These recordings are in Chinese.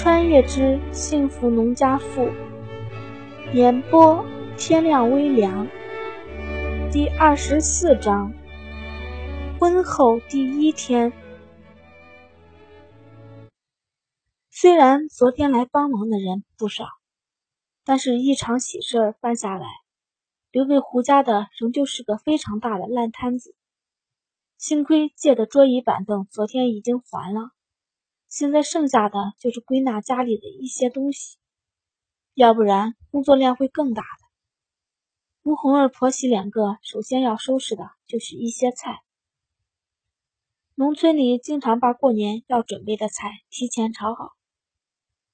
穿越之幸福农家妇，演播天亮微凉，第二十四章，婚后第一天。虽然昨天来帮忙的人不少，但是一场喜事办下来，留给胡家的仍旧是个非常大的烂摊子。幸亏借的桌椅板凳昨天已经还了。现在剩下的就是归纳家里的一些东西，要不然工作量会更大的。吴红儿婆媳两个首先要收拾的就是一些菜。农村里经常把过年要准备的菜提前炒好，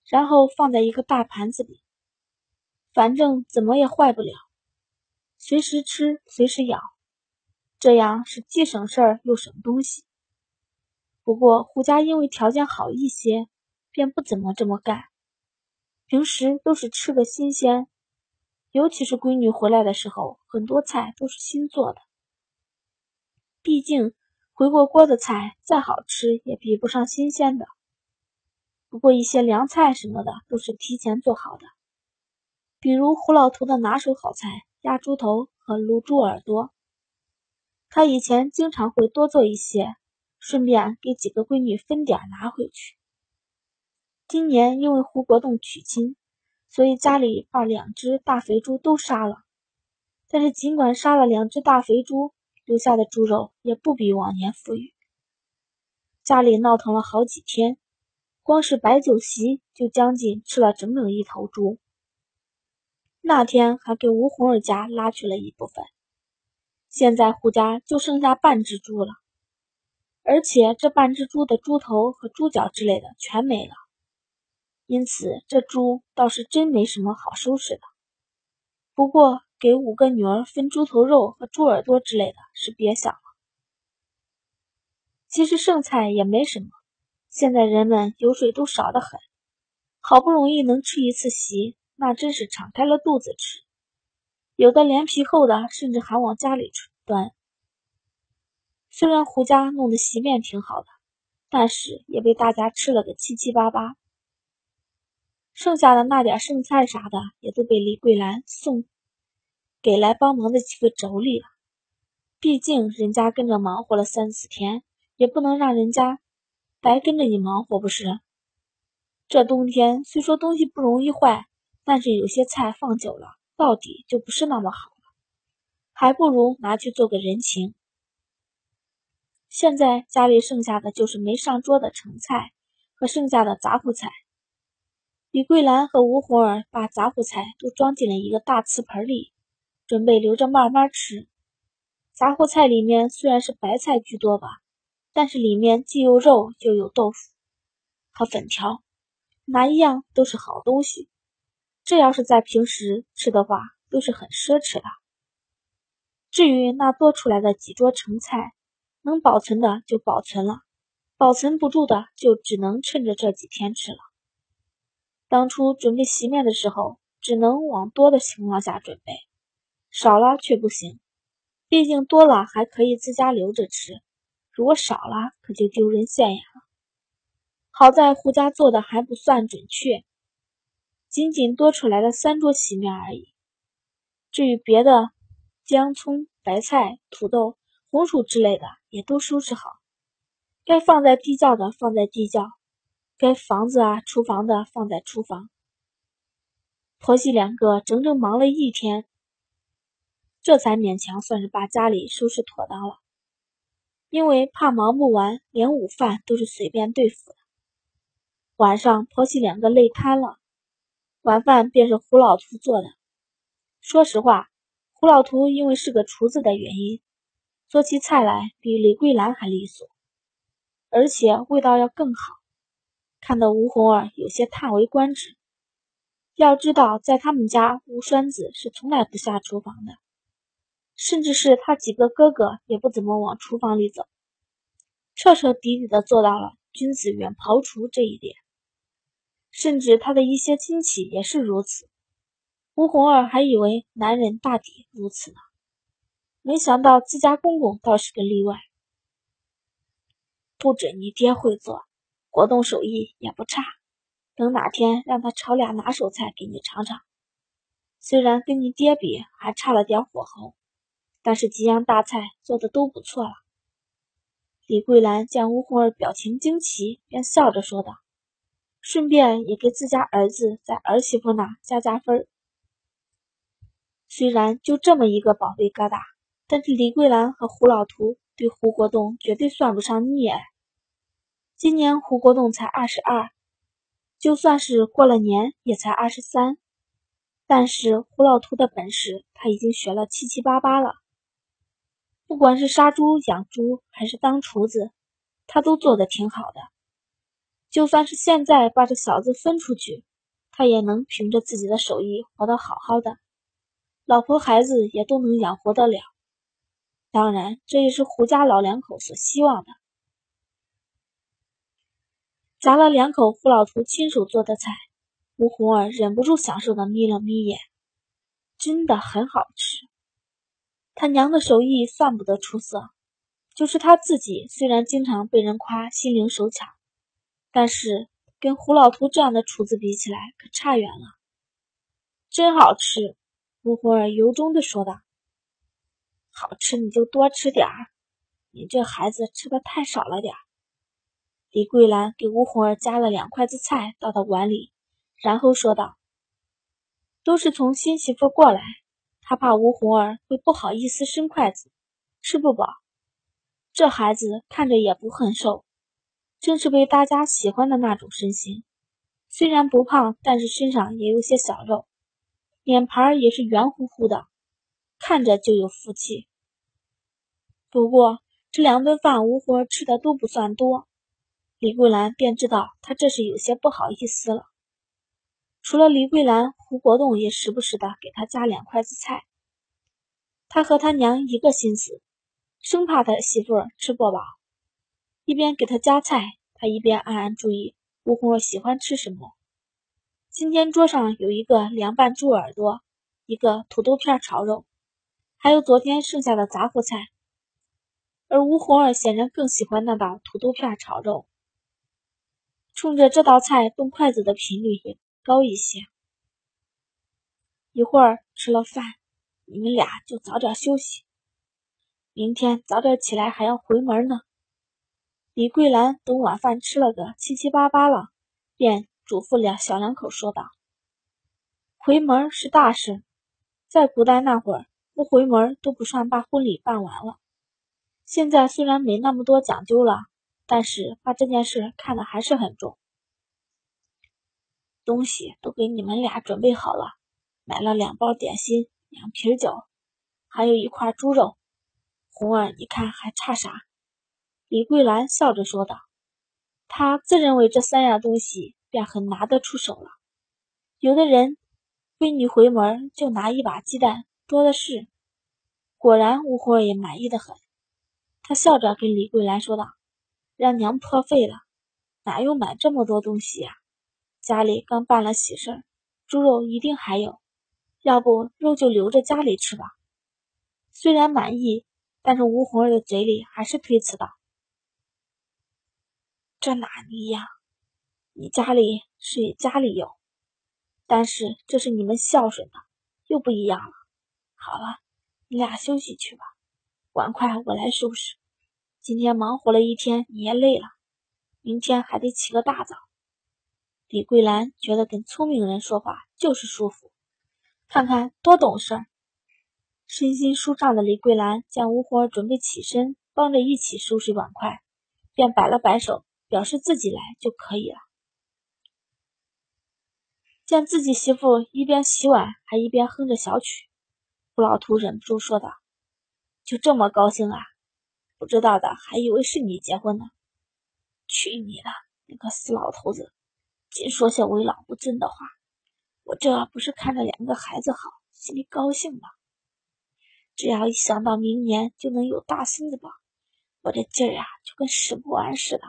然后放在一个大盘子里，反正怎么也坏不了，随时吃随时舀，这样是既省事儿又省东西。不过胡家因为条件好一些，便不怎么这么干。平时都是吃个新鲜，尤其是闺女回来的时候，很多菜都是新做的。毕竟回过锅的菜再好吃，也比不上新鲜的。不过一些凉菜什么的都是提前做好的，比如胡老头的拿手好菜——鸭猪头和卤猪耳朵，他以前经常会多做一些。顺便给几个闺女分点拿回去。今年因为胡国栋娶亲，所以家里把两只大肥猪都杀了。但是尽管杀了两只大肥猪，留下的猪肉也不比往年富裕。家里闹腾了好几天，光是摆酒席就将近吃了整整一头猪。那天还给吴红儿家拉去了一部分，现在胡家就剩下半只猪了。而且这半只猪的猪头和猪脚之类的全没了，因此这猪倒是真没什么好收拾的。不过给五个女儿分猪头肉和猪耳朵之类的是别想了。其实剩菜也没什么，现在人们油水都少得很，好不容易能吃一次席，那真是敞开了肚子吃。有的脸皮厚的，甚至还往家里端。虽然胡家弄的席面挺好的，但是也被大家吃了个七七八八。剩下的那点剩菜啥的，也都被李桂兰送给来帮忙的几个妯娌了。毕竟人家跟着忙活了三四天，也不能让人家白跟着你忙活不是？这冬天虽说东西不容易坏，但是有些菜放久了，到底就不是那么好了，还不如拿去做个人情。现在家里剩下的就是没上桌的盛菜和剩下的杂货菜。李桂兰和吴红儿把杂货菜都装进了一个大瓷盆里，准备留着慢慢吃。杂货菜里面虽然是白菜居多吧，但是里面既有肉又有豆腐和粉条，哪一样都是好东西。这要是在平时吃的话，都是很奢侈的。至于那多出来的几桌盛菜，能保存的就保存了，保存不住的就只能趁着这几天吃了。当初准备席面的时候，只能往多的情况下准备，少了却不行。毕竟多了还可以自家留着吃，如果少了可就丢人现眼了。好在胡家做的还不算准确，仅仅多出来了三桌席面而已。至于别的，姜、葱、白菜、土豆。红薯之类的也都收拾好，该放在地窖的放在地窖，该房子啊厨房的放在厨房。婆媳两个整整忙了一天，这才勉强算是把家里收拾妥当了。因为怕忙不完，连午饭都是随便对付的。晚上婆媳两个累瘫了，晚饭便是胡老图做的。说实话，胡老图因为是个厨子的原因。做起菜来比李桂兰还利索，而且味道要更好，看得吴红儿有些叹为观止。要知道，在他们家，吴栓子是从来不下厨房的，甚至是他几个哥哥也不怎么往厨房里走，彻彻底底的做到了君子远庖厨这一点。甚至他的一些亲戚也是如此。吴红儿还以为男人大抵如此呢。没想到自家公公倒是个例外，不准你爹会做，国栋手艺也不差。等哪天让他炒俩拿手菜给你尝尝。虽然跟你爹比还差了点火候，但是几样大菜做的都不错了。李桂兰见吴红儿表情惊奇，便笑着说道，顺便也给自家儿子在儿媳妇那加加分。虽然就这么一个宝贝疙瘩，但是李桂兰和胡老图对胡国栋绝对算不上溺爱。今年胡国栋才二十二，就算是过了年也才二十三。但是胡老图的本事他已经学了七七八八了，不管是杀猪、养猪，还是当厨子，他都做得挺好的。就算是现在把这小子分出去，他也能凭着自己的手艺活得好好的，老婆孩子也都能养活得了。当然，这也是胡家老两口所希望的。夹了两口胡老图亲手做的菜。吴红儿忍不住享受的眯了眯眼，真的很好吃。他娘的手艺算不得出色，就是他自己虽然经常被人夸心灵手巧，但是跟胡老图这样的厨子比起来可差远了。真好吃，吴红儿由衷的说道：“好吃你就多吃点儿，你这孩子吃的太少了点儿。”李桂兰给吴红儿夹了两筷子菜倒到碗里。然后说道：“都是从新媳妇过来，她怕吴红儿会不好意思伸筷子，吃不饱。这孩子看着也不很瘦，正是被大家喜欢的那种身形。虽然不胖，但是身上也有些小肉，脸盘也是圆乎乎的，看着就有福气。不过这两顿饭吴红吃的都不算多，李桂兰便知道他这是有些不好意思了。”除了李桂兰，胡国栋也时不时的给他夹两筷子菜。他和他娘一个心思，生怕他媳妇吃不饱，一边给他夹菜，他一边暗暗注意吴红儿喜欢吃什么。今天桌上有一个凉拌猪耳朵，一个土豆片炒肉，还有昨天剩下的杂货菜，而吴红儿显然更喜欢那道土豆片炒肉。冲着这道菜动筷子的频率也。高一些。一会儿吃了饭，你们俩就早点休息。明天早点起来还要回门呢。李桂兰等晚饭吃了个七七八八了，便嘱咐两小两口说道：“回门是大事，在古代那会儿，不回门都不算把婚礼办完了。现在虽然没那么多讲究了，但是把这件事看得还是很重。”东西都给你们俩准备好了，买了两包点心，两瓶酒，还有一块猪肉。红儿，你看还差啥？李桂兰笑着说道。她自认为这三样东西便很拿得出手了。有的人闺女回门就拿一把鸡蛋，多的是。果然，吴红儿也满意的很。她笑着跟李桂兰说道：“让娘破费了，哪有买这么多东西呀？”家里刚办了喜事儿，猪肉一定还有，要不肉就留着家里吃吧。虽然满意，但是吴红儿的嘴里还是推辞道：“这哪一样？你家里是家里有，但是这是你们孝顺的，又不一样了。好了，你俩休息去吧，碗筷我来收拾。今天忙活了一天，你也累了，明天还得起个大早。”李桂兰觉得跟聪明人说话就是舒服，看看多懂事儿。身心舒畅的李桂兰见吴活儿准备起身帮着一起收拾碗筷，便摆了摆手，表示自己来就可以了。见自己媳妇一边洗碗还一边哼着小曲，胡老图忍不住说道：“就这么高兴啊？不知道的还以为是你结婚呢。去你的，你个死老头子！”净说些为老不尊的话，我这不是看着两个孩子好，心里高兴吗？只要一想到明年就能有大孙子抱，我这劲儿啊就跟使不完似的。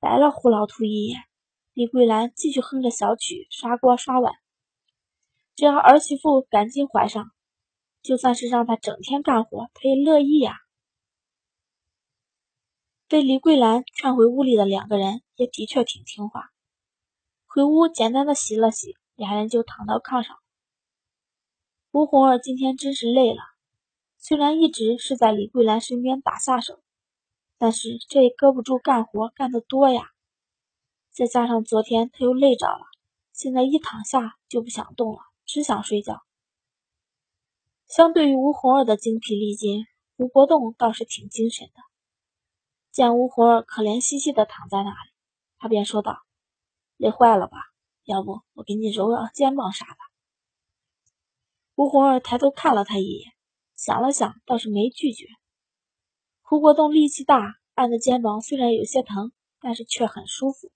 白了胡老图一眼，李桂兰继续哼着小曲刷锅刷碗。只要儿媳妇赶紧怀上，就算是让他整天干活，他也乐意呀。被李桂兰劝回屋里的两个人，也的确挺听话。回屋简单的洗了洗，俩人就躺到炕上。吴红儿今天真是累了，虽然一直是在李桂兰身边打下手，但是这也搁不住干活干得多呀。再加上昨天他又累着了，现在一躺下就不想动了，只想睡觉。相对于吴红儿的精疲力尽，吴国栋倒是挺精神的。见吴红儿可怜兮兮的躺在那里，他便说道：“累坏了吧？要不我给你揉揉肩膀啥的。”吴红儿抬头看了他一眼，想了想，倒是没拒绝。胡国栋力气大，按的肩膀虽然有些疼，但是却很舒服。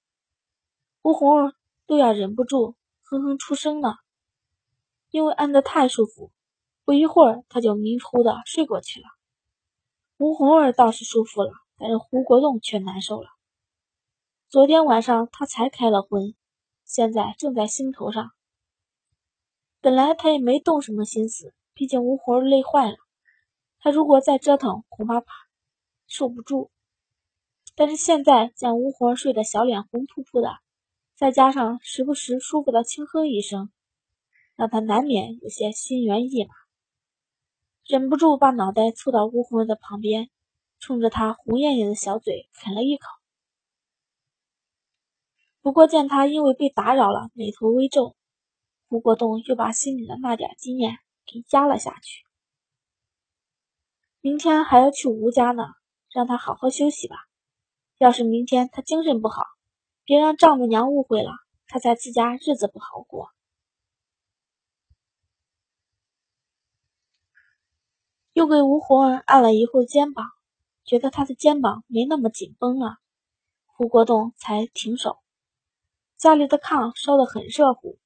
吴红儿都要忍不住哼哼出声了，因为按的太舒服，不一会儿他就迷糊的睡过去了。吴红儿倒是舒服了，但是胡国栋却难受了。昨天晚上他才开了荤，现在正在心头上。本来他也没动什么心思，毕竟吴红儿累坏了。他如果再折腾，恐怕怕受不住。但是现在见吴红儿睡得小脸红扑扑的，再加上时不时舒服的轻哼一声，让他难免有些心猿意马，忍不住把脑袋凑到吴红儿的旁边，冲着他红艳艳的小嘴啃了一口。不过见他因为被打扰了，眉头微皱。胡国栋又把心里的那点经验给压了下去。明天还要去吴家呢，让他好好休息吧。要是明天他精神不好，别让丈母娘误会了，他在自家日子不好过。又给吴红儿按了一会儿肩膀，觉得他的肩膀没那么紧绷了，胡国栋才停手。家里的炕烧得很热乎。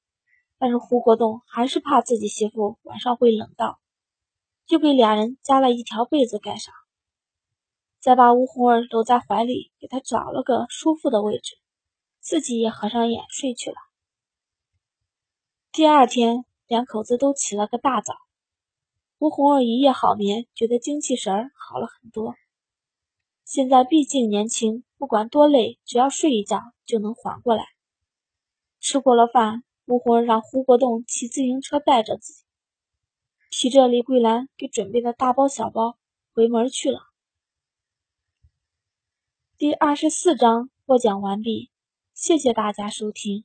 但是胡国栋还是怕自己媳妇晚上会冷到，就给俩人加了一条被子盖上，再把吴红儿搂在怀里，给她找了个舒服的位置，自己也合上眼睡去了。第二天，两口子都起了个大早，吴红儿一夜好眠，觉得精气神儿好了很多。现在毕竟年轻，不管多累，只要睡一觉就能缓过来。吃过了饭。吴红儿让胡国栋骑自行车带着自己，提着李桂兰给准备的大包小包回门去了。第二十四章播讲完毕，谢谢大家收听。